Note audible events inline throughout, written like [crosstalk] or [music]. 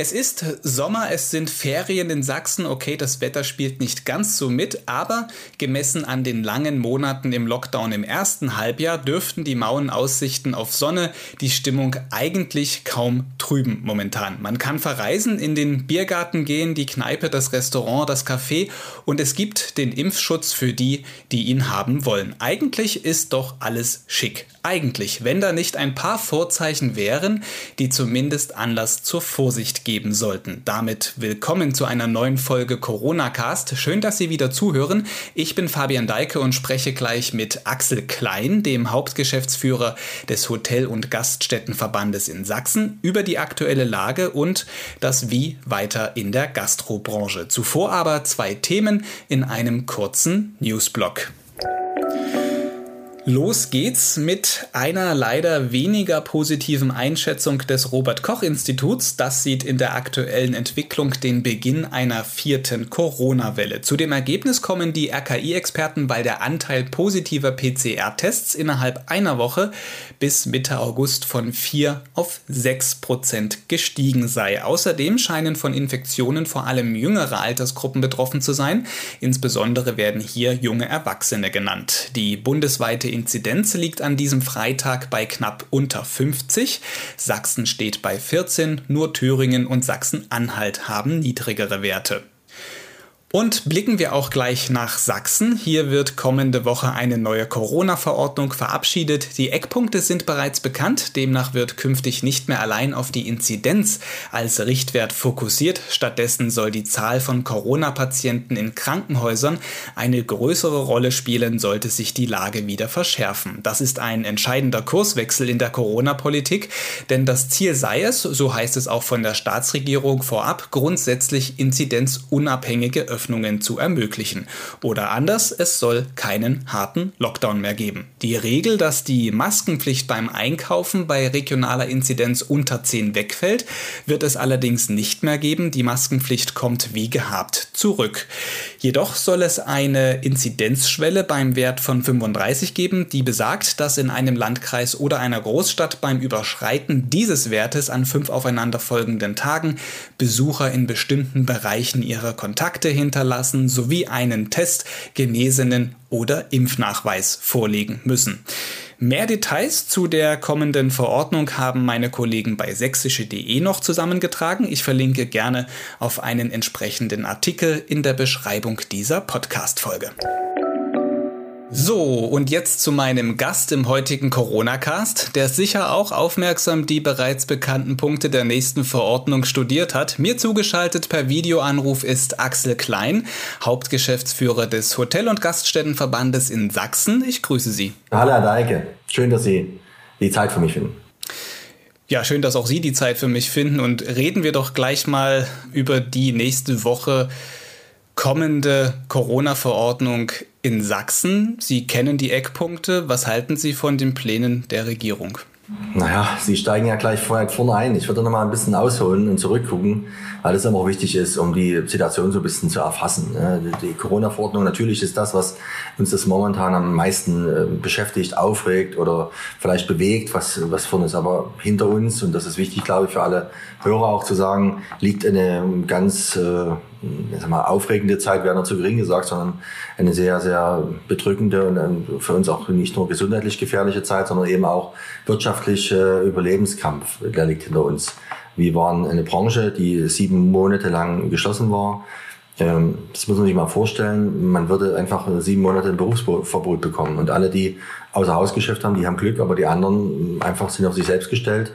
Es ist Sommer, es sind Ferien in Sachsen. Okay, das Wetter spielt nicht ganz so mit, aber gemessen an den langen Monaten im Lockdown im ersten Halbjahr dürften die mauen Aussichten auf Sonne die Stimmung eigentlich kaum trüben momentan. Man kann verreisen, in den Biergarten gehen, die Kneipe, das Restaurant, das Café und es gibt den Impfschutz für die, die ihn haben wollen. Eigentlich ist doch alles schick. Eigentlich, wenn da nicht ein paar Vorzeichen wären, die zumindest Anlass zur Vorsicht geben sollten. Damit willkommen zu einer neuen Folge Corona Cast. Schön, dass Sie wieder zuhören. Ich bin Fabian Deike und spreche gleich mit Axel Klein, dem Hauptgeschäftsführer des Hotel- und Gaststättenverbandes in Sachsen, über die aktuelle Lage und das Wie weiter in der Gastrobranche. Zuvor aber zwei Themen in einem kurzen Newsblock. Los geht's mit einer leider weniger positiven Einschätzung des Robert Koch Instituts. Das sieht in der aktuellen Entwicklung den Beginn einer vierten Corona-Welle. Zu dem Ergebnis kommen die RKI-Experten, weil der Anteil positiver PCR-Tests innerhalb einer Woche bis Mitte August von 4 auf 6 Prozent gestiegen sei. Außerdem scheinen von Infektionen vor allem jüngere Altersgruppen betroffen zu sein. Insbesondere werden hier junge Erwachsene genannt. Die bundesweite Inzidenz liegt an diesem Freitag bei knapp unter 50. Sachsen steht bei 14, nur Thüringen und Sachsen-Anhalt haben niedrigere Werte. Und blicken wir auch gleich nach Sachsen. Hier wird kommende Woche eine neue Corona-Verordnung verabschiedet. Die Eckpunkte sind bereits bekannt. Demnach wird künftig nicht mehr allein auf die Inzidenz als Richtwert fokussiert. Stattdessen soll die Zahl von Corona-Patienten in Krankenhäusern eine größere Rolle spielen, sollte sich die Lage wieder verschärfen. Das ist ein entscheidender Kurswechsel in der Corona-Politik, denn das Ziel sei es, so heißt es auch von der Staatsregierung vorab, grundsätzlich inzidenzunabhängige Öffnungen zu ermöglichen. Oder anders, es soll keinen harten Lockdown mehr geben. Die Regel, dass die Maskenpflicht beim Einkaufen bei regionaler Inzidenz unter 10 wegfällt, wird es allerdings nicht mehr geben. Die Maskenpflicht kommt wie gehabt zurück. Jedoch soll es eine Inzidenzschwelle beim Wert von 35 geben, die besagt, dass in einem Landkreis oder einer Großstadt beim Überschreiten dieses Wertes an fünf aufeinanderfolgenden Tagen Besucher in bestimmten Bereichen ihre Kontakte hin hinterlassen sowie einen Test, Genesenen oder Impfnachweis vorlegen müssen. Mehr Details zu der kommenden Verordnung haben meine Kollegen bei sächsische.de noch zusammengetragen. Ich verlinke gerne auf einen entsprechenden Artikel in der Beschreibung dieser Podcast-Folge. So, und jetzt zu meinem Gast im heutigen Corona-Cast, der sicher auch aufmerksam die bereits bekannten Punkte der nächsten Verordnung studiert hat. Mir zugeschaltet per Videoanruf ist Axel Klein, Hauptgeschäftsführer des Hotel- und Gaststättenverbandes in Sachsen. Ich grüße Sie. Hallo, Herr Deike. Schön, dass Sie die Zeit für mich finden. Ja, schön, dass auch Sie die Zeit für mich finden. Und reden wir doch gleich mal über die nächste Woche kommende Corona-Verordnung in Sachsen. Sie kennen die Eckpunkte. Was halten Sie von den Plänen der Regierung? Naja, Sie steigen ja gleich vorne ein. Ich würde noch mal ein bisschen ausholen und zurückgucken, weil es immer wichtig ist, um die Situation so ein bisschen zu erfassen. Die Corona-Verordnung natürlich ist das, was uns das momentan am meisten äh, beschäftigt, aufregt oder vielleicht bewegt, was, was vorne ist. Aber hinter uns, und das ist wichtig, glaube ich, für alle Hörer auch zu sagen, liegt eine ganz äh, sag mal, aufregende Zeit wäre noch zu gering gesagt, sondern eine sehr, sehr bedrückende und für uns auch nicht nur gesundheitlich gefährliche Zeit, sondern eben auch wirtschaftlich äh, Überlebenskampf, der liegt hinter uns. Wir waren eine Branche, die sieben Monate lang geschlossen war. Ähm, das muss man sich mal vorstellen. Man würde einfach sieben Monate ein Berufsverbot bekommen. Und alle, die außer Hausgeschäft haben, die haben Glück, aber die anderen einfach sind auf sich selbst gestellt.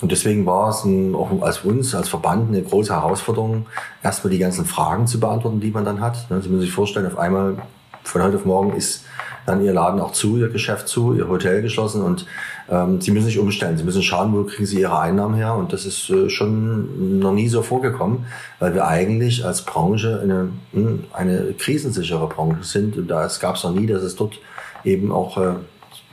Und deswegen war es ein, auch als uns, als Verband, eine große Herausforderung, erstmal die ganzen Fragen zu beantworten, die man dann hat. Sie müssen sich vorstellen, auf einmal von heute auf morgen ist dann ihr Laden auch zu, ihr Geschäft zu, ihr Hotel geschlossen und ähm, sie müssen sich umstellen. Sie müssen schauen, wo kriegen sie ihre Einnahmen her und das ist äh, schon noch nie so vorgekommen, weil wir eigentlich als Branche eine, hm, eine krisensichere Branche sind und da gab es noch nie, dass es dort eben auch äh,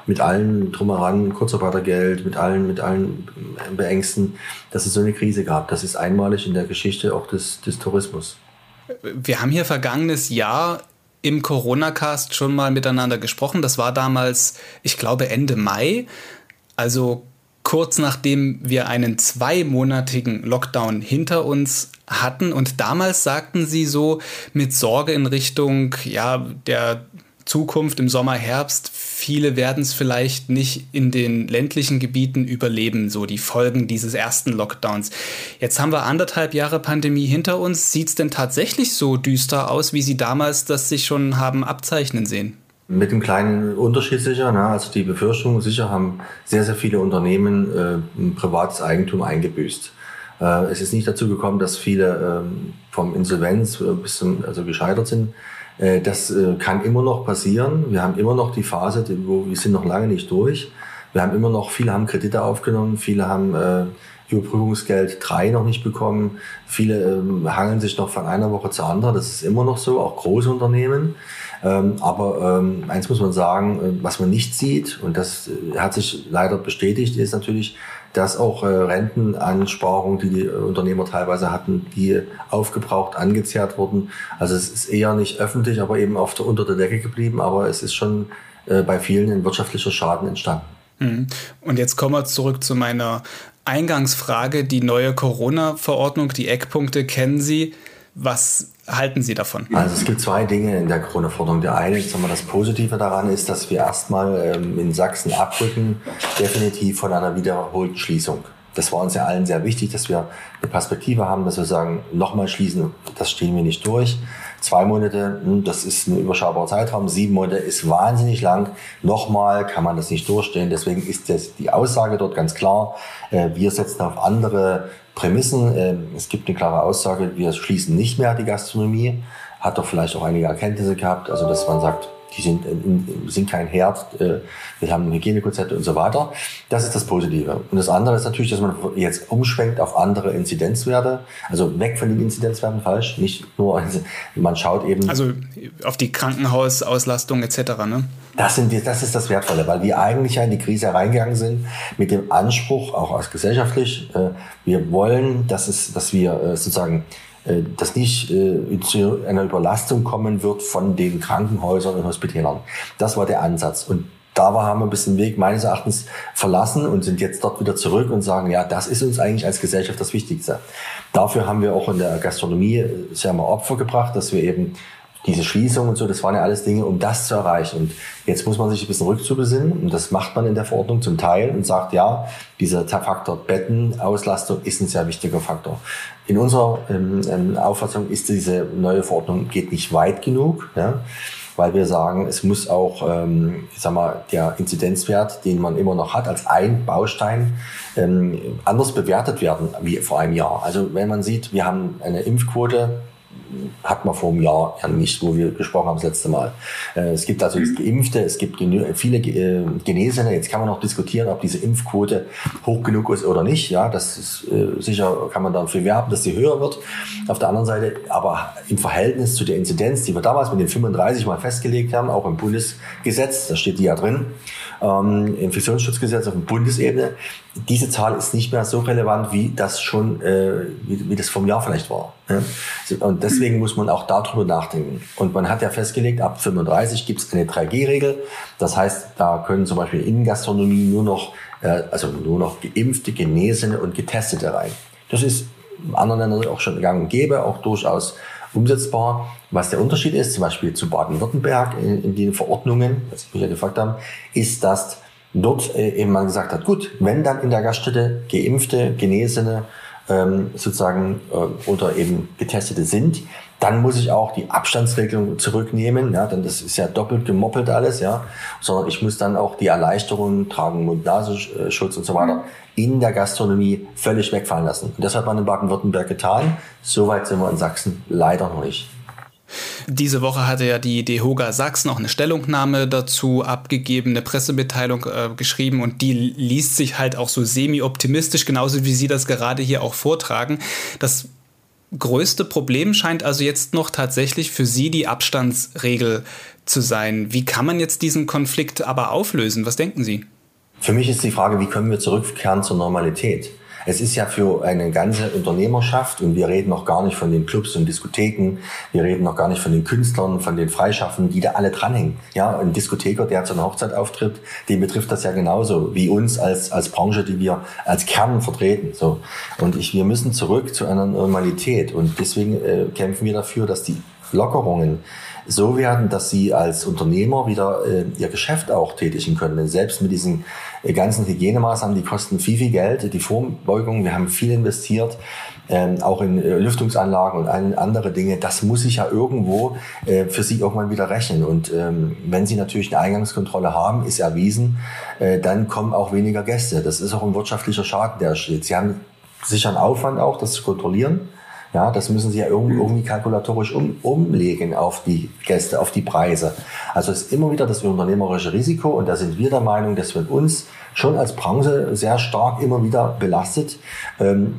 mit allen drumheran, Kurzarbeitergeld, mit allen, mit allen Beängsten, dass es so eine Krise gab. Das ist einmalig in der Geschichte auch des, des Tourismus. Wir haben hier vergangenes Jahr im Corona-Cast schon mal miteinander gesprochen. Das war damals, ich glaube, Ende Mai. Also kurz nachdem wir einen zweimonatigen Lockdown hinter uns hatten. Und damals sagten sie so mit Sorge in Richtung ja, der Zukunft im Sommer, Herbst, viele werden es vielleicht nicht in den ländlichen Gebieten überleben, so die Folgen dieses ersten Lockdowns. Jetzt haben wir anderthalb Jahre Pandemie hinter uns. Sieht es denn tatsächlich so düster aus, wie Sie damals das sich schon haben abzeichnen sehen? Mit dem kleinen Unterschied sicher, ne? also die Befürchtung sicher haben sehr, sehr viele Unternehmen äh, privates Eigentum eingebüßt. Äh, es ist nicht dazu gekommen, dass viele ähm, vom Insolvenz äh, bis zum, also gescheitert sind. Äh, das äh, kann immer noch passieren. Wir haben immer noch die Phase, wo wir sind noch lange nicht durch. Wir haben immer noch, viele haben Kredite aufgenommen, viele haben äh, Überprüfungsgeld 3 noch nicht bekommen. Viele ähm, hangeln sich noch von einer Woche zur anderen. Das ist immer noch so, auch große Unternehmen. Ähm, aber ähm, eins muss man sagen, äh, was man nicht sieht, und das hat sich leider bestätigt, ist natürlich, dass auch äh, Rentenansparungen, die die Unternehmer teilweise hatten, die aufgebraucht, angezehrt wurden. Also es ist eher nicht öffentlich, aber eben auf der, unter der Decke geblieben, aber es ist schon äh, bei vielen ein wirtschaftlicher Schaden entstanden. Mhm. Und jetzt kommen wir zurück zu meiner Eingangsfrage. Die neue Corona-Verordnung, die Eckpunkte kennen Sie. Was halten Sie davon? Also es gibt zwei Dinge in der Corona-Verordnung. Der eine, wir, das Positive daran ist, dass wir erstmal ähm, in Sachsen abrücken, definitiv von einer wiederholten Schließung. Das war uns ja allen sehr wichtig, dass wir eine Perspektive haben, dass wir sagen, nochmal schließen, das stehen wir nicht durch. Zwei Monate, hm, das ist ein überschaubarer Zeitraum. Sieben Monate ist wahnsinnig lang. Nochmal kann man das nicht durchstehen. Deswegen ist das, die Aussage dort ganz klar. Äh, wir setzen auf andere Prämissen. Ähm, es gibt eine klare Aussage, wir schließen nicht mehr die Gastronomie. Hat doch vielleicht auch einige Erkenntnisse gehabt, also dass man sagt, die sind, sind kein Herd, äh, wir haben Hygienekonzepte und so weiter. Das ist das Positive. Und das andere ist natürlich, dass man jetzt umschwenkt auf andere Inzidenzwerte, also weg von den Inzidenzwerten, falsch, nicht nur, man schaut eben. Also auf die Krankenhausauslastung etc., ne? Das, sind, das ist das Wertvolle, weil wir eigentlich ja in die Krise reingegangen sind mit dem Anspruch, auch als gesellschaftlich, äh, wir wollen, dass, es, dass wir äh, sozusagen äh, dass nicht äh, zu einer Überlastung kommen wird von den Krankenhäusern und Hospitälern. Das war der Ansatz. Und da haben wir ein bisschen Weg meines Erachtens verlassen und sind jetzt dort wieder zurück und sagen, ja, das ist uns eigentlich als Gesellschaft das Wichtigste. Dafür haben wir auch in der Gastronomie sehr mal Opfer gebracht, dass wir eben diese Schließung und so, das waren ja alles Dinge, um das zu erreichen. Und jetzt muss man sich ein bisschen rückzubesinnen und das macht man in der Verordnung zum Teil und sagt, ja, dieser Faktor Bettenauslastung ist ein sehr wichtiger Faktor. In unserer ähm, ähm, Auffassung ist diese neue Verordnung geht nicht weit genug, ja, weil wir sagen, es muss auch, ähm, ich sag mal, der Inzidenzwert, den man immer noch hat, als ein Baustein ähm, anders bewertet werden wie vor einem Jahr. Also wenn man sieht, wir haben eine Impfquote hat man vor einem Jahr ja nicht, wo wir gesprochen haben das letzte Mal. Äh, es gibt also mhm. Geimpfte, es gibt viele äh, Genesene. Jetzt kann man noch diskutieren, ob diese Impfquote hoch genug ist oder nicht. Ja, das ist äh, sicher, kann man dafür werben, dass sie höher wird. Auf der anderen Seite, aber im Verhältnis zu der Inzidenz, die wir damals mit den 35 mal festgelegt haben, auch im Bundesgesetz, da steht die ja drin, ähm, Infektionsschutzgesetz auf Bundesebene, diese Zahl ist nicht mehr so relevant, wie das schon, äh, wie, wie das vom Jahr vielleicht war. Ja? Und deswegen muss man auch darüber nachdenken. Und man hat ja festgelegt, ab 35 gibt es eine 3G-Regel. Das heißt, da können zum Beispiel in Gastronomie nur noch, äh, also nur noch Geimpfte, Genesene und Getestete rein. Das ist in anderen Ländern auch schon gang und gäbe, auch durchaus umsetzbar. Was der Unterschied ist, zum Beispiel zu Baden-Württemberg in, in den Verordnungen, was ich mich ja gefragt habe, ist, dass dort äh, eben man gesagt hat, gut, wenn dann in der Gaststätte Geimpfte, Genesene ähm, sozusagen äh, oder eben Getestete sind, dann muss ich auch die Abstandsregelung zurücknehmen, ja, denn das ist ja doppelt gemoppelt alles, ja, sondern ich muss dann auch die Erleichterungen tragen, Mund-Nasenschutz und so weiter in der Gastronomie völlig wegfallen lassen. Und das hat man in Baden-Württemberg getan. Soweit sind wir in Sachsen leider noch nicht. Diese Woche hatte ja die DEHOGA Sachsen auch eine Stellungnahme dazu abgegeben, eine Pressemitteilung äh, geschrieben und die liest sich halt auch so semi-optimistisch, genauso wie Sie das gerade hier auch vortragen. Das größte Problem scheint also jetzt noch tatsächlich für Sie die Abstandsregel zu sein. Wie kann man jetzt diesen Konflikt aber auflösen? Was denken Sie? Für mich ist die Frage, wie können wir zurückkehren zur Normalität? Es ist ja für eine ganze Unternehmerschaft und wir reden noch gar nicht von den Clubs und Diskotheken, wir reden noch gar nicht von den Künstlern, von den Freischaffenden, die da alle dranhängen. Ja, ein Diskotheker, der zu einer Hochzeit auftritt, den betrifft das ja genauso wie uns als, als Branche, die wir als Kern vertreten. So. Und ich, wir müssen zurück zu einer Normalität und deswegen äh, kämpfen wir dafür, dass die Lockerungen so werden, dass sie als Unternehmer wieder äh, ihr Geschäft auch tätigen können. Denn selbst mit diesen äh, ganzen Hygienemaßnahmen, die kosten viel, viel Geld. Die Vorbeugung, wir haben viel investiert, ähm, auch in äh, Lüftungsanlagen und andere Dinge. Das muss sich ja irgendwo äh, für sie irgendwann wieder rechnen. Und ähm, wenn sie natürlich eine Eingangskontrolle haben, ist erwiesen, äh, dann kommen auch weniger Gäste. Das ist auch ein wirtschaftlicher Schaden, der steht. Sie haben sicher einen Aufwand auch, das zu kontrollieren. Ja, das müssen Sie ja irgendwie, irgendwie kalkulatorisch um, umlegen auf die Gäste, auf die Preise. Also es ist immer wieder das unternehmerische Risiko und da sind wir der Meinung, dass wir uns schon als Branche sehr stark immer wieder belastet. Ähm,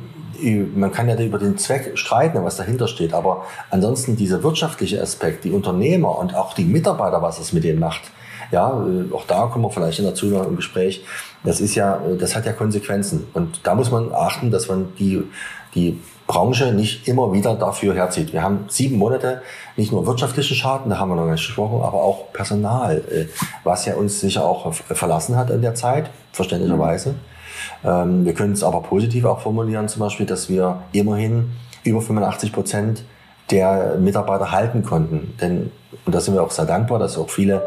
man kann ja über den Zweck streiten, was dahinter steht, aber ansonsten dieser wirtschaftliche Aspekt, die Unternehmer und auch die Mitarbeiter, was es mit denen macht, ja, äh, auch da kommen wir vielleicht dazu noch im Gespräch. Das ist ja, das hat ja Konsequenzen. Und da muss man achten, dass man die, die Branche nicht immer wieder dafür herzieht. Wir haben sieben Monate nicht nur wirtschaftlichen Schaden, da haben wir noch nicht gesprochen, aber auch Personal, äh, was ja uns sicher auch verlassen hat in der Zeit, verständlicherweise. Mhm. Wir können es aber positiv auch formulieren, zum Beispiel, dass wir immerhin über 85 Prozent der Mitarbeiter halten konnten. Denn, und da sind wir auch sehr dankbar, dass auch viele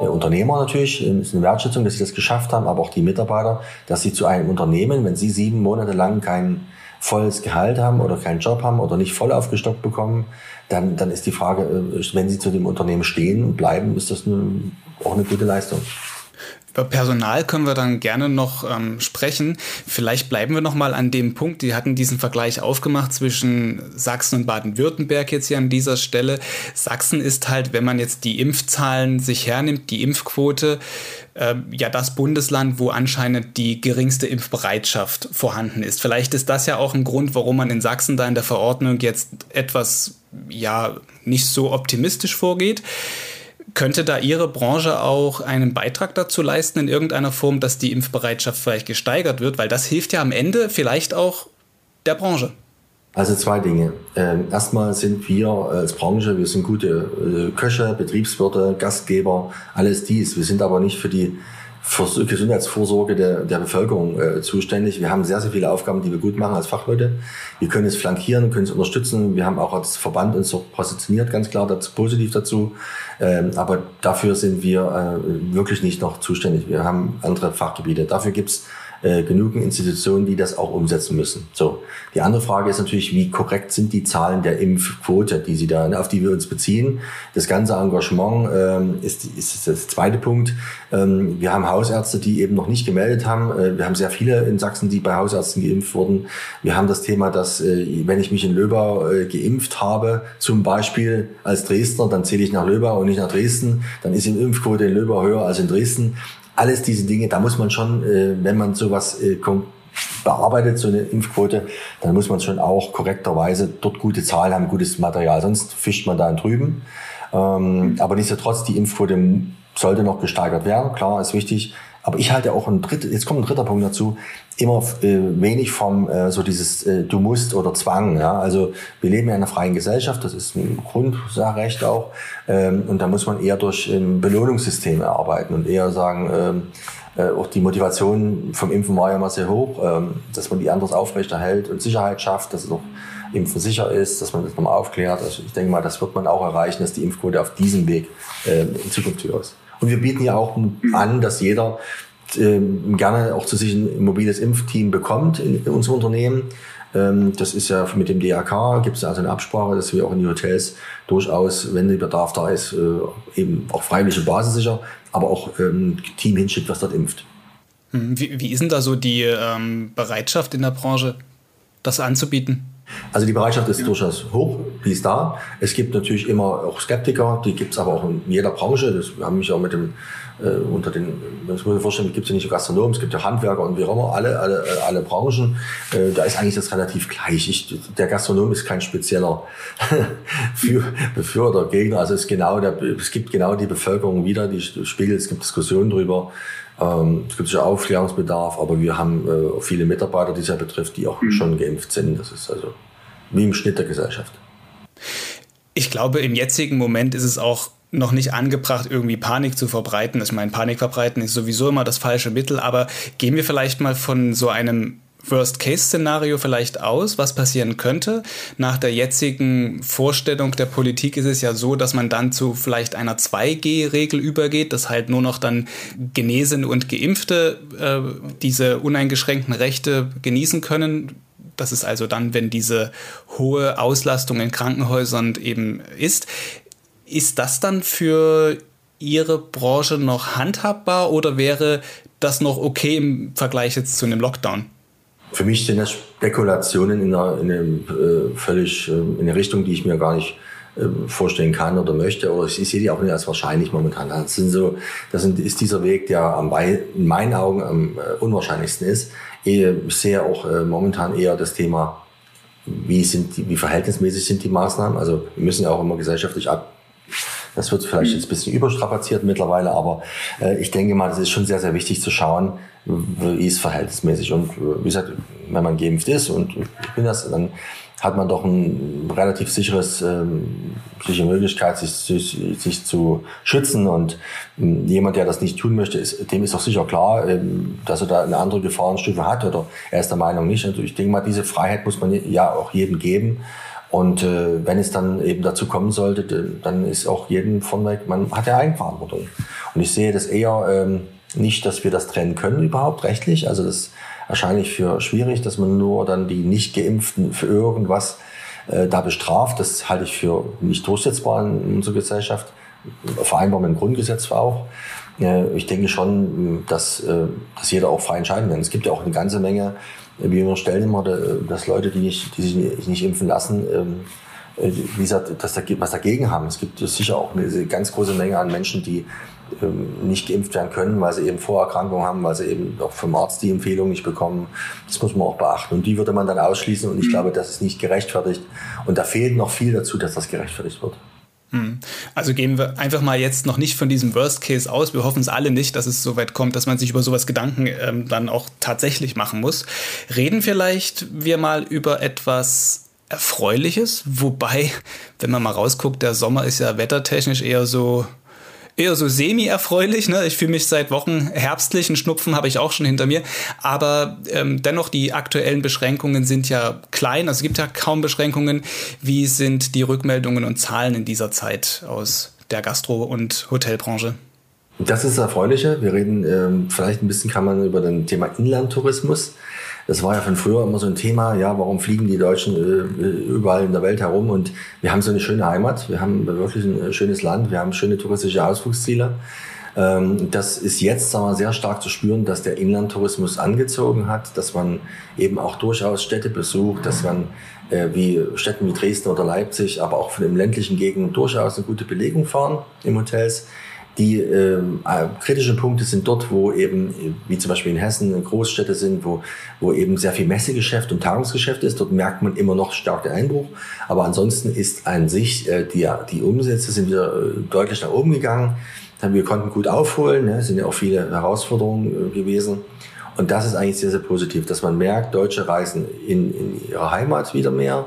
äh, Unternehmer natürlich, es ist eine Wertschätzung, dass sie das geschafft haben, aber auch die Mitarbeiter, dass sie zu einem Unternehmen, wenn sie sieben Monate lang keinen volles Gehalt haben oder keinen Job haben oder nicht voll aufgestockt bekommen, dann, dann ist die Frage, äh, wenn sie zu dem Unternehmen stehen und bleiben, ist das eine, auch eine gute Leistung. Über Personal können wir dann gerne noch ähm, sprechen. Vielleicht bleiben wir noch mal an dem Punkt. Die hatten diesen Vergleich aufgemacht zwischen Sachsen und Baden-Württemberg jetzt hier an dieser Stelle. Sachsen ist halt, wenn man jetzt die Impfzahlen sich hernimmt, die Impfquote, äh, ja das Bundesland, wo anscheinend die geringste Impfbereitschaft vorhanden ist. Vielleicht ist das ja auch ein Grund, warum man in Sachsen da in der Verordnung jetzt etwas ja nicht so optimistisch vorgeht. Könnte da Ihre Branche auch einen Beitrag dazu leisten in irgendeiner Form, dass die Impfbereitschaft vielleicht gesteigert wird? Weil das hilft ja am Ende vielleicht auch der Branche. Also zwei Dinge. Ähm, erstmal sind wir als Branche, wir sind gute äh, Köche, Betriebswirte, Gastgeber, alles dies. Wir sind aber nicht für die Gesundheitsvorsorge der, der Bevölkerung äh, zuständig. Wir haben sehr, sehr viele Aufgaben, die wir gut machen als Fachleute. Wir können es flankieren, können es unterstützen. Wir haben auch als Verband uns so positioniert, ganz klar dazu, positiv dazu. Ähm, aber dafür sind wir äh, wirklich nicht noch zuständig. Wir haben andere Fachgebiete. Dafür gibt's äh, genügend Institutionen, die das auch umsetzen müssen. So. Die andere Frage ist natürlich, wie korrekt sind die Zahlen der Impfquote, die Sie da, auf die wir uns beziehen. Das ganze Engagement ähm, ist, ist das zweite Punkt. Ähm, wir haben Hausärzte, die eben noch nicht gemeldet haben. Äh, wir haben sehr viele in Sachsen, die bei Hausärzten geimpft wurden. Wir haben das Thema, dass äh, wenn ich mich in Löbau äh, geimpft habe, zum Beispiel als Dresdner, dann zähle ich nach Löbau und nicht nach Dresden. Dann ist die Impfquote in Löbau höher als in Dresden alles diese Dinge, da muss man schon, äh, wenn man sowas äh, bearbeitet, so eine Impfquote, dann muss man schon auch korrekterweise dort gute Zahlen haben, gutes Material. Sonst fischt man da drüben. Ähm, aber nichtsdestotrotz, die Impfquote sollte noch gesteigert werden. Klar, ist wichtig. Aber ich halte auch ein dritter, jetzt kommt ein dritter Punkt dazu, immer äh, wenig vom äh, so dieses äh, du musst oder Zwang. Ja? Also wir leben ja in einer freien Gesellschaft, das ist ein Grundrecht auch. Ähm, und da muss man eher durch ähm, Belohnungssysteme arbeiten und eher sagen, ähm, äh, auch die Motivation vom Impfen war ja mal sehr hoch, ähm, dass man die anders aufrechterhält und Sicherheit schafft, dass es auch Impfen sicher ist, dass man das nochmal aufklärt. Also ich denke mal, das wird man auch erreichen, dass die Impfquote auf diesem Weg äh, in Zukunft höher ist. Und wir bieten ja auch an, dass jeder äh, gerne auch zu sich ein mobiles Impfteam bekommt in, in unserem Unternehmen. Ähm, das ist ja mit dem DRK, gibt es also eine Absprache, dass wir auch in die Hotels durchaus, wenn der Bedarf da ist, äh, eben auch freiwillige Basis sicher, aber auch ähm, Team hinschickt, was dort impft. Hm, wie, wie ist denn da so die ähm, Bereitschaft in der Branche, das anzubieten? Also die Bereitschaft ist ja. durchaus hoch. die ist da. Es gibt natürlich immer auch Skeptiker, die gibt es aber auch in jeder Branche. Das haben mich auch mit dem äh, unter den, man muss sich vorstellen, es gibt ja nicht nur Gastronomen, es gibt ja Handwerker und wie auch immer, alle, alle, alle Branchen. Äh, da ist eigentlich das relativ gleich. Ich, der Gastronom ist kein spezieller [laughs] für, Befürworter, Gegner. Also es, genau der, es gibt genau die Bevölkerung wieder, die spiegelt, es gibt Diskussionen drüber. Ähm, es gibt sicher Aufklärungsbedarf, aber wir haben äh, viele Mitarbeiter, die es ja betrifft, die auch mhm. schon geimpft sind. Das ist also wie im Schnitt der Gesellschaft. Ich glaube, im jetzigen Moment ist es auch noch nicht angebracht, irgendwie Panik zu verbreiten. Ich meine, Panik verbreiten ist sowieso immer das falsche Mittel, aber gehen wir vielleicht mal von so einem Worst-Case-Szenario vielleicht aus, was passieren könnte. Nach der jetzigen Vorstellung der Politik ist es ja so, dass man dann zu vielleicht einer 2G-Regel übergeht, dass halt nur noch dann Genesene und Geimpfte äh, diese uneingeschränkten Rechte genießen können. Das ist also dann, wenn diese hohe Auslastung in Krankenhäusern eben ist. Ist das dann für Ihre Branche noch handhabbar oder wäre das noch okay im Vergleich jetzt zu einem Lockdown? Für mich sind das Spekulationen in einer, in einem, äh, völlig äh, in eine Richtung, die ich mir gar nicht äh, vorstellen kann oder möchte. Oder ich, ich sehe die auch nicht als wahrscheinlich momentan. Das, sind so, das sind, ist dieser Weg, der am, in meinen Augen am äh, unwahrscheinlichsten ist. Ich sehe auch äh, momentan eher das Thema, wie, sind die, wie verhältnismäßig sind die Maßnahmen. Also wir müssen ja auch immer gesellschaftlich ab, das wird vielleicht jetzt ein bisschen überstrapaziert mittlerweile, aber äh, ich denke mal, das ist schon sehr, sehr wichtig zu schauen, wie ist verhältnismäßig. Und äh, wie gesagt, wenn man geimpft ist und ich bin das, dann hat man doch ein relativ sicheres, ähm, sichere Möglichkeit, sich, sich, sich zu schützen. Und ähm, jemand, der das nicht tun möchte, ist, dem ist doch sicher klar, ähm, dass er da eine andere Gefahrenstufe hat oder er ist der Meinung nicht. Also ich denke mal, diese Freiheit muss man ja auch jedem geben. Und äh, wenn es dann eben dazu kommen sollte, dann ist auch jedem von weg, man hat ja Eigenverantwortung. Und ich sehe das eher ähm, nicht, dass wir das trennen können überhaupt rechtlich. Also das erscheine ich für schwierig, dass man nur dann die nicht geimpften für irgendwas äh, da bestraft. Das halte ich für nicht durchsetzbar in unserer Gesellschaft, vereinbar mit dem Grundgesetz auch. Äh, ich denke schon, dass, äh, dass jeder auch frei entscheiden kann. Es gibt ja auch eine ganze Menge wir unterstellen immer, dass Leute, die, nicht, die sich nicht impfen lassen, ähm, äh, wie gesagt, dass da, was dagegen haben. Es gibt sicher auch eine ganz große Menge an Menschen, die ähm, nicht geimpft werden können, weil sie eben Vorerkrankungen haben, weil sie eben auch vom Arzt die Empfehlung nicht bekommen. Das muss man auch beachten. Und die würde man dann ausschließen. Und ich mhm. glaube, das ist nicht gerechtfertigt. Und da fehlt noch viel dazu, dass das gerechtfertigt wird. Hm. Also gehen wir einfach mal jetzt noch nicht von diesem Worst Case aus. Wir hoffen es alle nicht, dass es so weit kommt, dass man sich über sowas Gedanken ähm, dann auch tatsächlich machen muss. Reden vielleicht wir mal über etwas Erfreuliches, wobei, wenn man mal rausguckt, der Sommer ist ja wettertechnisch eher so eher so semi-erfreulich. Ne? Ich fühle mich seit Wochen herbstlich, einen Schnupfen habe ich auch schon hinter mir. Aber ähm, dennoch, die aktuellen Beschränkungen sind ja klein. Also es gibt ja kaum Beschränkungen. Wie sind die Rückmeldungen und Zahlen in dieser Zeit aus der Gastro- und Hotelbranche? Das ist das Erfreuliche. Wir reden, ähm, vielleicht ein bisschen kann man über das Thema Inlandtourismus das war ja von früher immer so ein Thema, ja, warum fliegen die Deutschen äh, überall in der Welt herum? Und wir haben so eine schöne Heimat, wir haben wirklich ein äh, schönes Land, wir haben schöne touristische Ausflugsziele. Ähm, das ist jetzt sagen wir, sehr stark zu spüren, dass der Inlandtourismus angezogen hat, dass man eben auch durchaus Städte besucht, dass man äh, wie Städten wie Dresden oder Leipzig, aber auch von den ländlichen Gegenden durchaus eine gute Belegung fahren im Hotels. Die ähm, äh, kritischen Punkte sind dort, wo eben, wie zum Beispiel in Hessen, Großstädte sind, wo, wo eben sehr viel Messegeschäft und Tagungsgeschäft ist. Dort merkt man immer noch stark den Einbruch. Aber ansonsten ist an sich, äh, die, die Umsätze sind wieder äh, deutlich nach oben gegangen. Wir konnten gut aufholen, ne? sind ja auch viele Herausforderungen äh, gewesen. Und das ist eigentlich sehr, sehr positiv, dass man merkt, Deutsche reisen in, in ihre Heimat wieder mehr.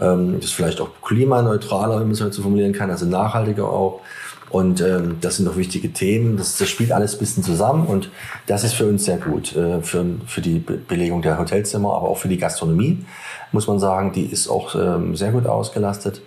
Ähm, das ist vielleicht auch klimaneutraler, wenn man es so formulieren kann, also nachhaltiger auch. Und ähm, das sind noch wichtige Themen. Das, das spielt alles ein bisschen zusammen und das ist für uns sehr gut. Äh, für, für die Belegung der Hotelzimmer, aber auch für die Gastronomie, muss man sagen, die ist auch ähm, sehr gut ausgelastet.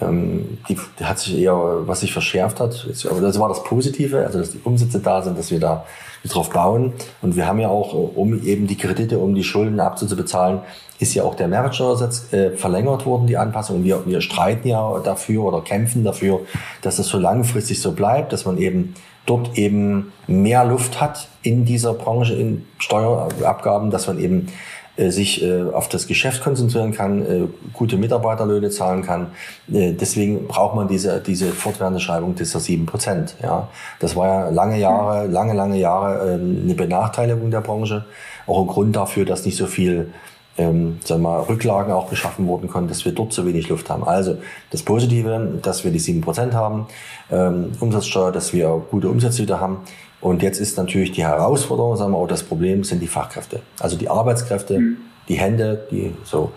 Ähm, die, die hat sich eher, was sich verschärft hat, das war das Positive, also dass die Umsätze da sind, dass wir da drauf bauen. Und wir haben ja auch, um eben die Kredite, um die Schulden abzubezahlen, ist ja auch der Mehrwertsteuersatz äh, verlängert worden, die Anpassung. Und wir, wir streiten ja dafür oder kämpfen dafür, dass das so langfristig so bleibt, dass man eben dort eben mehr Luft hat in dieser Branche, in Steuerabgaben, dass man eben sich äh, auf das Geschäft konzentrieren kann, äh, gute Mitarbeiterlöhne zahlen kann. Äh, deswegen braucht man diese, diese fortwährende Schreibung dieser sieben Prozent. Ja. Das war ja lange Jahre, lange, lange Jahre ähm, eine Benachteiligung der Branche. Auch ein Grund dafür, dass nicht so viel ähm, sagen wir mal, Rücklagen auch geschaffen wurden konnten, dass wir dort zu wenig Luft haben. Also das Positive, dass wir die sieben Prozent haben, ähm, Umsatzsteuer, dass wir gute Umsätze wieder haben. Und jetzt ist natürlich die Herausforderung, sagen wir auch das Problem, sind die Fachkräfte. Also die Arbeitskräfte, mhm. die Hände, die so.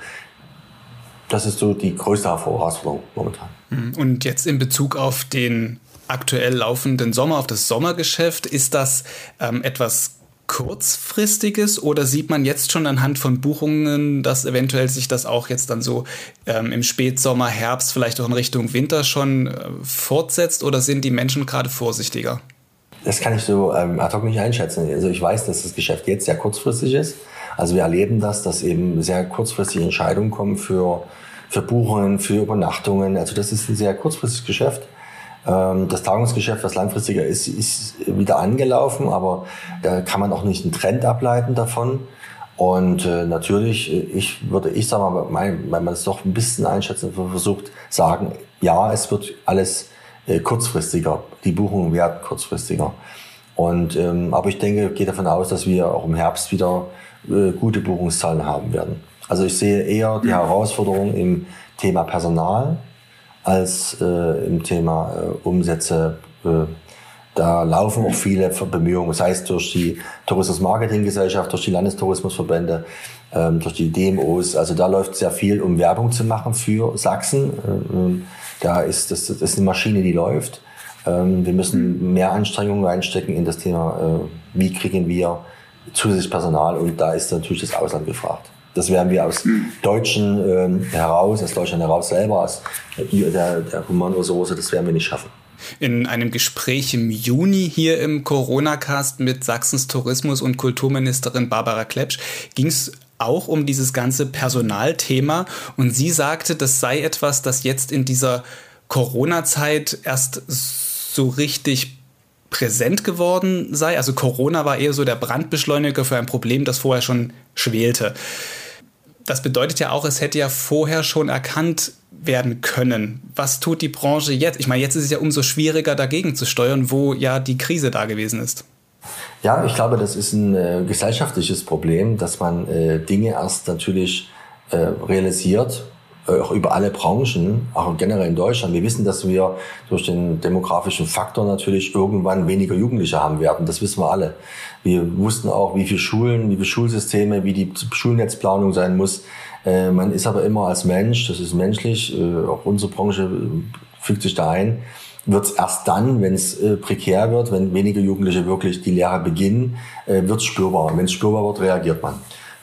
Das ist so die größte Herausforderung momentan. Mhm. Und jetzt in Bezug auf den aktuell laufenden Sommer, auf das Sommergeschäft, ist das ähm, etwas kurzfristiges oder sieht man jetzt schon anhand von Buchungen, dass eventuell sich das auch jetzt dann so ähm, im Spätsommer, Herbst, vielleicht auch in Richtung Winter schon äh, fortsetzt oder sind die Menschen gerade vorsichtiger? Das kann ich so ähm, ad hoc nicht einschätzen. Also ich weiß, dass das Geschäft jetzt sehr kurzfristig ist. Also wir erleben das, dass eben sehr kurzfristige Entscheidungen kommen für, für Buchungen, für Übernachtungen. Also das ist ein sehr kurzfristiges Geschäft. Ähm, das Tagungsgeschäft, was langfristiger ist, ist wieder angelaufen, aber da kann man auch nicht einen Trend ableiten davon. Und äh, natürlich, äh, ich würde, ich sage mal, mein, wenn man es doch ein bisschen einschätzen versucht, sagen, ja, es wird alles äh, kurzfristiger. Die Buchungen werden kurzfristiger. Und, ähm, aber ich denke, gehe davon aus, dass wir auch im Herbst wieder äh, gute Buchungszahlen haben werden. Also ich sehe eher die Herausforderung im Thema Personal, als äh, im Thema äh, Umsätze. Äh, da laufen auch viele Bemühungen, sei es durch die Tourismus-Marketing-Gesellschaft, durch die Landestourismusverbände, ähm, durch die DMOs. Also da läuft sehr viel, um Werbung zu machen für Sachsen. Ähm, da ist das, das ist eine Maschine, die läuft. Ähm, wir müssen mehr Anstrengungen reinstecken in das Thema, äh, wie kriegen wir zusätzlich Personal und da ist natürlich das Ausland gefragt. Das werden wir aus Deutschen ähm, heraus, aus Deutschland heraus selber, aus der, der Humanressource, das werden wir nicht schaffen. In einem Gespräch im Juni hier im Corona-Cast mit Sachsens Tourismus- und Kulturministerin Barbara Klepsch ging es auch um dieses ganze Personalthema und sie sagte, das sei etwas, das jetzt in dieser Corona-Zeit erst so richtig präsent geworden sei. Also Corona war eher so der Brandbeschleuniger für ein Problem, das vorher schon schwelte das bedeutet ja auch, es hätte ja vorher schon erkannt werden können. Was tut die Branche jetzt? Ich meine, jetzt ist es ja umso schwieriger dagegen zu steuern, wo ja die Krise da gewesen ist. Ja, ich glaube, das ist ein äh, gesellschaftliches Problem, dass man äh, Dinge erst natürlich äh, realisiert auch über alle Branchen, auch generell in Deutschland. Wir wissen, dass wir durch den demografischen Faktor natürlich irgendwann weniger Jugendliche haben werden. Das wissen wir alle. Wir wussten auch, wie viele Schulen, wie viele Schulsysteme, wie die Schulnetzplanung sein muss. Äh, man ist aber immer als Mensch, das ist menschlich, äh, auch unsere Branche fügt sich da ein, wird es erst dann, wenn es prekär wird, wenn weniger Jugendliche wirklich die Lehre beginnen, wird es spürbar. Wenn es spürbar wird, reagiert man.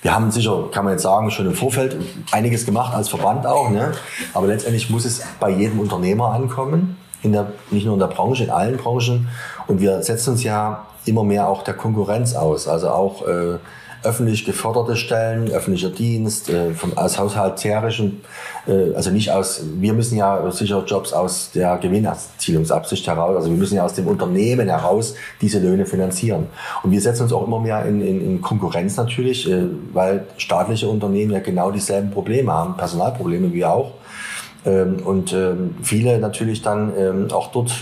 Wir haben sicher, kann man jetzt sagen, schon im Vorfeld einiges gemacht als Verband auch. Ne? Aber letztendlich muss es bei jedem Unternehmer ankommen, in der, nicht nur in der Branche, in allen Branchen. Und wir setzen uns ja immer mehr auch der Konkurrenz aus. Also auch äh, öffentlich geförderte Stellen, öffentlicher Dienst, äh, vom, aus haushalterischen, äh, also nicht aus, wir müssen ja sicher Jobs aus der Gewinnerzielungsabsicht heraus, also wir müssen ja aus dem Unternehmen heraus diese Löhne finanzieren. Und wir setzen uns auch immer mehr in, in, in Konkurrenz natürlich, äh, weil staatliche Unternehmen ja genau dieselben Probleme haben, Personalprobleme wie auch. Ähm, und ähm, viele natürlich dann ähm, auch dort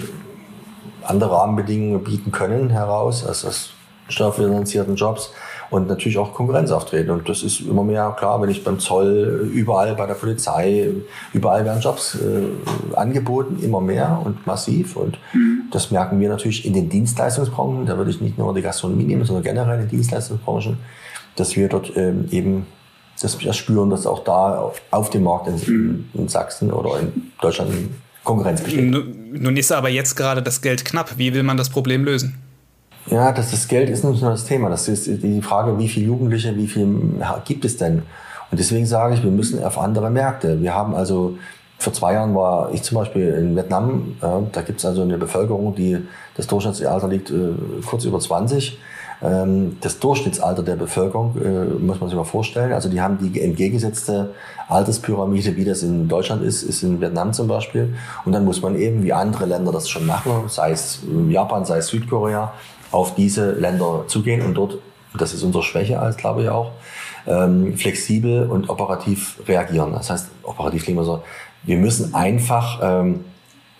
andere Rahmenbedingungen bieten können heraus, als aus steuerfinanzierten Jobs und natürlich auch Konkurrenz auftreten. Und das ist immer mehr klar, wenn ich beim Zoll, überall bei der Polizei, überall werden Jobs äh, angeboten, immer mehr und massiv. Und mhm. das merken wir natürlich in den Dienstleistungsbranchen. Da würde ich nicht nur die Gastronomie nehmen, sondern generell in den Dienstleistungsbranchen, dass wir dort ähm, eben das spüren, dass auch da auf dem Markt in, mhm. in Sachsen oder in Deutschland Konkurrenz besteht. Nun ist aber jetzt gerade das Geld knapp. Wie will man das Problem lösen? Ja, das, das Geld ist nicht nur das Thema. Das ist die Frage, wie viele Jugendliche, wie viel gibt es denn? Und deswegen sage ich, wir müssen auf andere Märkte. Wir haben also, vor zwei Jahren war ich zum Beispiel in Vietnam, ja, da gibt es also eine Bevölkerung, die, das Durchschnittsalter liegt äh, kurz über 20. Ähm, das Durchschnittsalter der Bevölkerung, äh, muss man sich mal vorstellen, also die haben die entgegengesetzte Alterspyramide, wie das in Deutschland ist, ist in Vietnam zum Beispiel. Und dann muss man eben, wie andere Länder das schon machen, sei es Japan, sei es Südkorea, auf diese Länder zugehen und dort, das ist unsere Schwäche als, glaube ich auch, ähm, flexibel und operativ reagieren. Das heißt, operativ klingt so, wir müssen einfach ähm,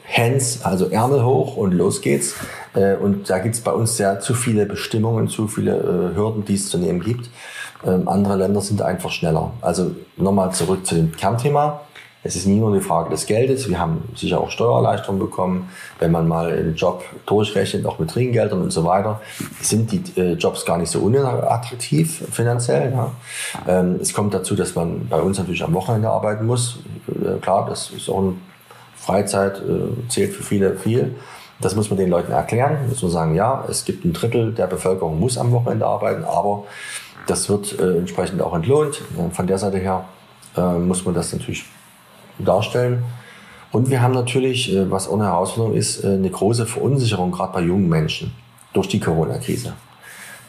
Hands, also Ärmel hoch und los geht's. Äh, und da gibt's bei uns sehr zu viele Bestimmungen, zu viele äh, Hürden, die es zu nehmen gibt. Ähm, andere Länder sind einfach schneller. Also nochmal zurück zu dem Kernthema. Es ist nie nur die Frage des Geldes. Wir haben sicher auch Steuererleichterungen bekommen. Wenn man mal einen Job durchrechnet, auch mit Trinkgeldern und so weiter, sind die äh, Jobs gar nicht so unattraktiv finanziell. Ja. Ähm, es kommt dazu, dass man bei uns natürlich am Wochenende arbeiten muss. Äh, klar, das ist auch eine Freizeit, äh, zählt für viele viel. Das muss man den Leuten erklären. Muss man sagen, ja, es gibt ein Drittel der Bevölkerung muss am Wochenende arbeiten, aber das wird äh, entsprechend auch entlohnt. Von der Seite her äh, muss man das natürlich darstellen. Und wir haben natürlich, äh, was auch eine Herausforderung ist, äh, eine große Verunsicherung, gerade bei jungen Menschen, durch die Corona-Krise.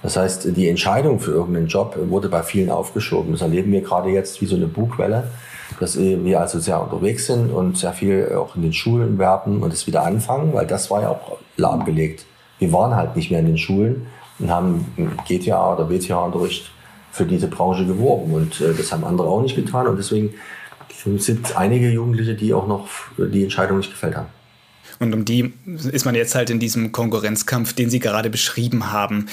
Das heißt, die Entscheidung für irgendeinen Job wurde bei vielen aufgeschoben. Das erleben wir gerade jetzt wie so eine Bugwelle, dass wir also sehr unterwegs sind und sehr viel auch in den Schulen werben und es wieder anfangen, weil das war ja auch lahmgelegt. Wir waren halt nicht mehr in den Schulen und haben GTA oder BTA-Unterricht für diese Branche geworben und äh, das haben andere auch nicht getan und deswegen es sind einige Jugendliche, die auch noch die Entscheidung nicht gefällt haben. Und um die ist man jetzt halt in diesem Konkurrenzkampf, den Sie gerade beschrieben haben.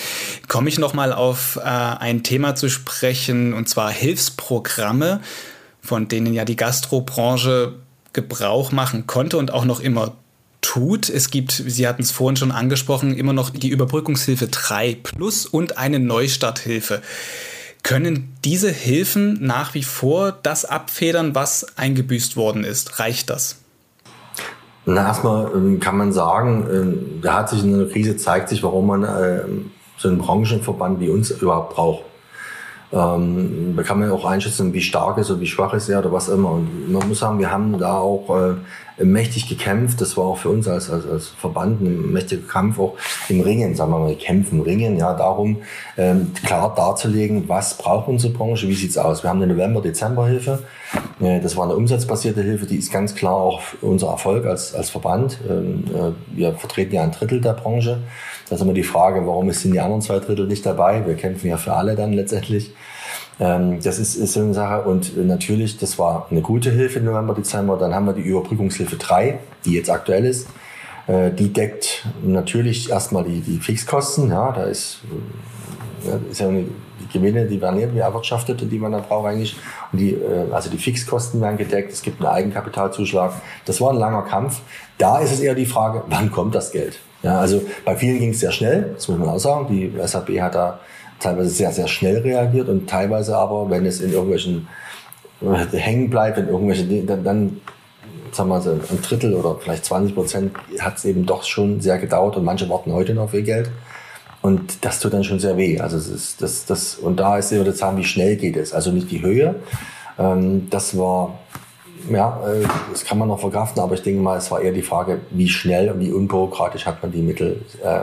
Komme ich nochmal auf äh, ein Thema zu sprechen, und zwar Hilfsprogramme, von denen ja die Gastrobranche Gebrauch machen konnte und auch noch immer tut. Es gibt, Sie hatten es vorhin schon angesprochen, immer noch die Überbrückungshilfe 3 Plus und eine Neustarthilfe. Können diese Hilfen nach wie vor das abfedern, was eingebüßt worden ist? Reicht das? Na, erstmal ähm, kann man sagen, ähm, da hat sich in der Krise zeigt sich, warum man ähm, so einen Branchenverband wie uns überhaupt braucht. Da kann man auch einschätzen, wie stark ist oder wie schwach ist er oder was immer. Und man muss sagen, wir haben da auch äh, mächtig gekämpft. Das war auch für uns als, als, als Verband ein mächtiger Kampf, auch im Ringen, sagen wir mal, kämpfen, ringen, ja, darum ähm, klar darzulegen, was braucht unsere Branche, wie sieht's aus. Wir haben eine November-Dezember-Hilfe. Äh, das war eine umsatzbasierte Hilfe, die ist ganz klar auch unser Erfolg als, als Verband. Ähm, äh, wir vertreten ja ein Drittel der Branche. Da ist immer die Frage, warum sind die anderen zwei Drittel nicht dabei? Wir kämpfen ja für alle dann letztendlich. Ähm, das ist, ist so eine Sache. Und natürlich, das war eine gute Hilfe im November, Dezember. Dann haben wir die Überbrückungshilfe 3, die jetzt aktuell ist. Äh, die deckt natürlich erstmal die, die Fixkosten. Ja, da ist, ja, ist ja eine, die Gewinne, die werden irgendwie erwirtschaftet, die man dann braucht eigentlich. Und die, äh, also die Fixkosten werden gedeckt. Es gibt einen Eigenkapitalzuschlag. Das war ein langer Kampf. Da ist es eher die Frage, wann kommt das Geld? Ja, also bei vielen ging es sehr schnell, das muss man auch sagen. Die SAP hat da teilweise sehr, sehr schnell reagiert und teilweise aber, wenn es in irgendwelchen äh, hängen bleibt, wenn irgendwelche, dann, dann sagen wir mal, ein Drittel oder vielleicht 20 Prozent hat es eben doch schon sehr gedauert und manche warten heute noch auf ihr Geld. Und das tut dann schon sehr weh. Also das ist, das, das, und da ist immer das sagen, wie schnell geht es. Also nicht die Höhe. Ähm, das war ja, äh, das kann man noch verkraften, aber ich denke mal, es war eher die Frage, wie schnell und wie unbürokratisch hat man die Mittel, äh,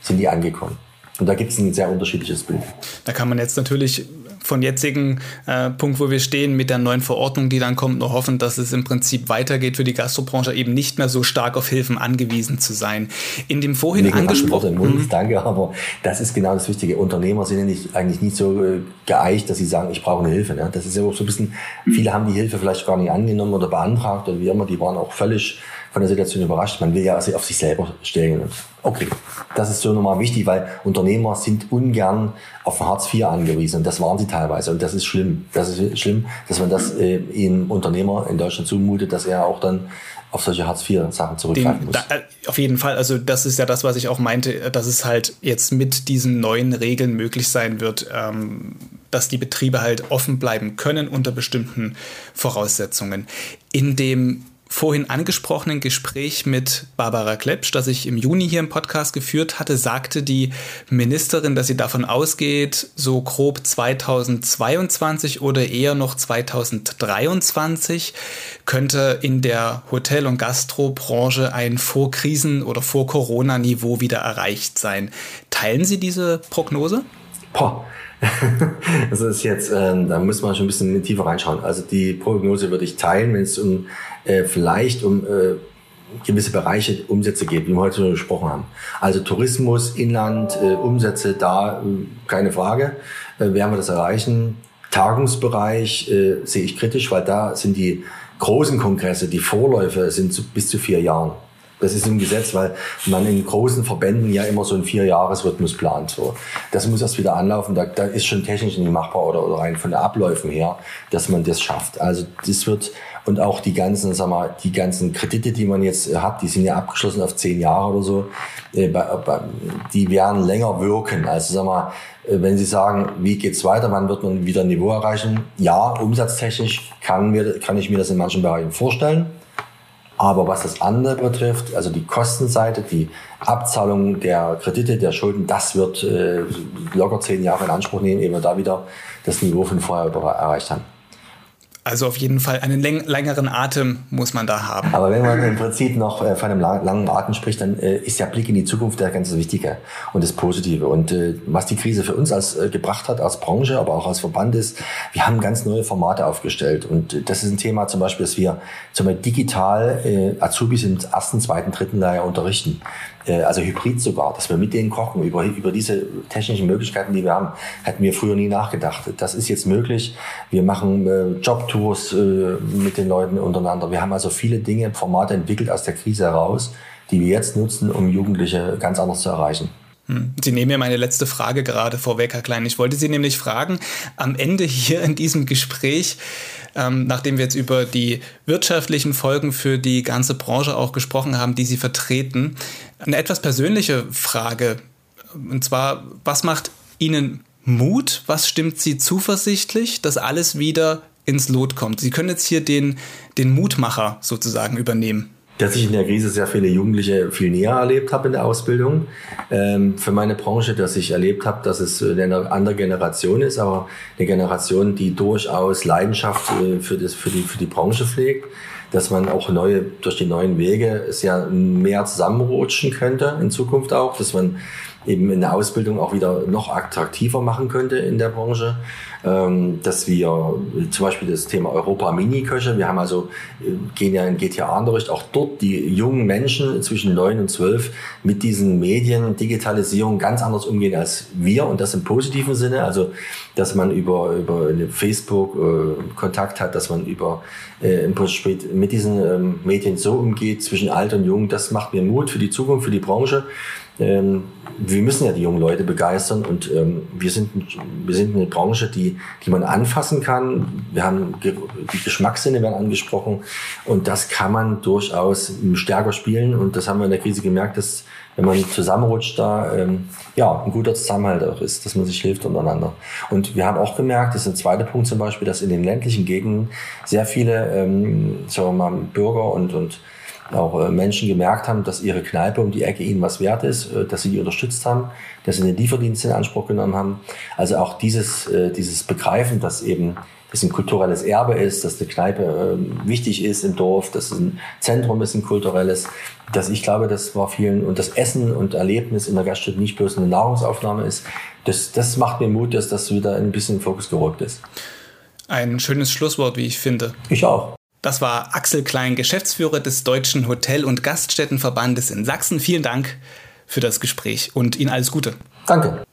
sind die angekommen. Und da gibt es ein sehr unterschiedliches Bild. Da kann man jetzt natürlich von jetzigen äh, Punkt, wo wir stehen, mit der neuen Verordnung, die dann kommt, nur hoffen, dass es im Prinzip weitergeht für die Gastrobranche, eben nicht mehr so stark auf Hilfen angewiesen zu sein. In dem vorhin angesprochenen... Mund, danke, aber das ist genau das Wichtige. Unternehmer sind ja nicht, eigentlich nicht so äh, geeicht, dass sie sagen, ich brauche eine Hilfe. Ne? Das ist ja auch so ein bisschen, viele haben die Hilfe vielleicht gar nicht angenommen oder beantragt oder wie immer, die waren auch völlig von der Situation überrascht. Man will ja also auf sich selber stellen. Okay, das ist so nochmal wichtig, weil Unternehmer sind ungern auf Hartz IV angewiesen. Und das waren sie teilweise. Und das ist schlimm. Das ist schlimm, dass man das äh, einem Unternehmer in Deutschland zumutet, dass er auch dann auf solche Hartz-IV-Sachen zurückgreifen muss. Da, äh, auf jeden Fall. Also das ist ja das, was ich auch meinte, dass es halt jetzt mit diesen neuen Regeln möglich sein wird, ähm, dass die Betriebe halt offen bleiben können unter bestimmten Voraussetzungen. In dem vorhin angesprochenen Gespräch mit Barbara Klepsch, das ich im Juni hier im Podcast geführt hatte, sagte die Ministerin, dass sie davon ausgeht, so grob 2022 oder eher noch 2023 könnte in der Hotel- und Gastrobranche ein Vorkrisen- oder Vor-Corona-Niveau wieder erreicht sein. Teilen Sie diese Prognose? Boah. [laughs] das ist jetzt, äh, da muss man schon ein bisschen tiefer reinschauen. Also die Prognose würde ich teilen, wenn es um äh, vielleicht um äh, gewisse Bereiche Umsätze geht, wie wir heute schon gesprochen haben. Also Tourismus, Inland, äh, Umsätze, da äh, keine Frage, äh, werden wir das erreichen. Tagungsbereich äh, sehe ich kritisch, weil da sind die großen Kongresse, die Vorläufe sind zu, bis zu vier Jahren. Das ist im Gesetz, weil man in großen Verbänden ja immer so einen Vierjahresrhythmus plant. So. Das muss erst wieder anlaufen. Da, da ist schon technisch nicht machbar oder, oder rein von den Abläufen her, dass man das schafft. Also das wird und auch die ganzen, sag mal, die ganzen Kredite, die man jetzt hat, die sind ja abgeschlossen auf zehn Jahre oder so, äh, die werden länger wirken. Also sag mal, äh, wenn Sie sagen, wie geht's weiter, wann wird man wieder ein Niveau erreichen? Ja, umsatztechnisch kann, mir, kann ich mir das in manchen Bereichen vorstellen. Aber was das andere betrifft, also die Kostenseite, die Abzahlung der Kredite, der Schulden, das wird äh, locker zehn Jahre in Anspruch nehmen, ehe wir da wieder das Niveau von vorher erreicht haben. Also auf jeden Fall einen längeren Atem muss man da haben. Aber wenn man im Prinzip noch äh, von einem langen Atem spricht, dann äh, ist der Blick in die Zukunft der ganz Wichtige und das Positive. Und äh, was die Krise für uns als gebracht hat, als Branche, aber auch als Verband ist, wir haben ganz neue Formate aufgestellt. Und das ist ein Thema zum Beispiel, dass wir zum Beispiel digital Azubis im ersten, zweiten, dritten Lehrjahr unterrichten. Äh, also Hybrid sogar, dass wir mit denen kochen. Über, über diese technischen Möglichkeiten, die wir haben, hätten wir früher nie nachgedacht. Das ist jetzt möglich. Wir machen äh, Jobtours äh, mit den Leuten untereinander. Wir haben also viele Dinge, Formate entwickelt aus der Krise heraus, die wir jetzt nutzen, um Jugendliche ganz anders zu erreichen. Hm. Sie nehmen mir meine letzte Frage gerade vorweg, Herr Klein. Ich wollte Sie nämlich fragen, am Ende hier in diesem Gespräch, ähm, nachdem wir jetzt über die wirtschaftlichen Folgen für die ganze Branche auch gesprochen haben, die Sie vertreten, eine etwas persönliche Frage. Und zwar, was macht Ihnen Mut? Was stimmt Sie zuversichtlich, dass alles wieder ins Lot kommt? Sie können jetzt hier den, den Mutmacher sozusagen übernehmen dass ich in der Krise sehr viele Jugendliche viel näher erlebt habe in der Ausbildung. Ähm, für meine Branche, dass ich erlebt habe, dass es eine andere Generation ist, aber eine Generation, die durchaus Leidenschaft äh, für, das, für, die, für die Branche pflegt, dass man auch neue, durch die neuen Wege sehr mehr zusammenrutschen könnte in Zukunft auch, dass man eben in der Ausbildung auch wieder noch attraktiver machen könnte in der Branche. Ähm, dass wir zum Beispiel das Thema Europa Mini-Köche, wir haben also, äh, gehen ja in GTA-Unterricht auch dort die jungen Menschen zwischen neun und zwölf mit diesen Medien, Digitalisierung ganz anders umgehen als wir und das im positiven Sinne. Also, dass man über, über Facebook äh, Kontakt hat, dass man über äh, mit diesen ähm, Medien so umgeht zwischen alt und jung, das macht mir Mut für die Zukunft, für die Branche. Ähm, wir müssen ja die jungen Leute begeistern und ähm, wir, sind, wir sind eine Branche, die, die man anfassen kann. Wir haben die Geschmackssinne werden angesprochen und das kann man durchaus stärker spielen und das haben wir in der Krise gemerkt, dass wenn man zusammenrutscht, da ähm, ja ein guter Zusammenhalt auch ist, dass man sich hilft untereinander. Und wir haben auch gemerkt, das ist ein zweiter Punkt zum Beispiel, dass in den ländlichen Gegenden sehr viele ähm, sagen wir mal, Bürger und, und auch äh, Menschen gemerkt haben, dass ihre Kneipe um die Ecke ihnen was wert ist, äh, dass sie die unterstützt haben, dass sie den Lieferdienst in Anspruch genommen haben. Also auch dieses, äh, dieses Begreifen, dass eben das ein kulturelles Erbe ist, dass die Kneipe wichtig ist im Dorf, dass es ein Zentrum ist, ein kulturelles, dass ich glaube, das war vielen und das Essen und Erlebnis in der Gaststätte nicht bloß eine Nahrungsaufnahme ist. Das, das macht mir Mut, dass das wieder ein bisschen in den Fokus gerückt ist. Ein schönes Schlusswort, wie ich finde. Ich auch. Das war Axel Klein, Geschäftsführer des Deutschen Hotel- und Gaststättenverbandes in Sachsen. Vielen Dank für das Gespräch und Ihnen alles Gute. Danke.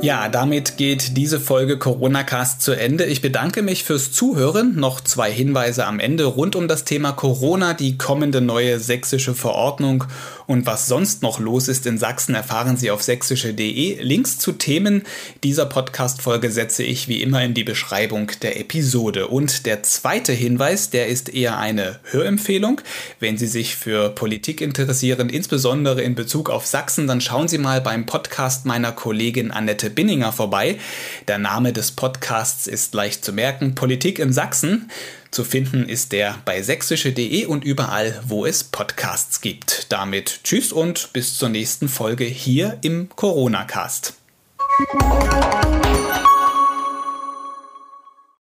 Ja, damit geht diese Folge Corona Cast zu Ende. Ich bedanke mich fürs Zuhören. Noch zwei Hinweise am Ende rund um das Thema Corona, die kommende neue sächsische Verordnung und was sonst noch los ist in Sachsen erfahren Sie auf sächsische.de. Links zu Themen dieser Podcast-Folge setze ich wie immer in die Beschreibung der Episode. Und der zweite Hinweis, der ist eher eine Hörempfehlung. Wenn Sie sich für Politik interessieren, insbesondere in Bezug auf Sachsen, dann schauen Sie mal beim Podcast meiner Kollegin Annette Annette Binninger vorbei. Der Name des Podcasts ist leicht zu merken, Politik in Sachsen. Zu finden ist der bei sächsische.de und überall, wo es Podcasts gibt. Damit tschüss und bis zur nächsten Folge hier im Corona-Cast.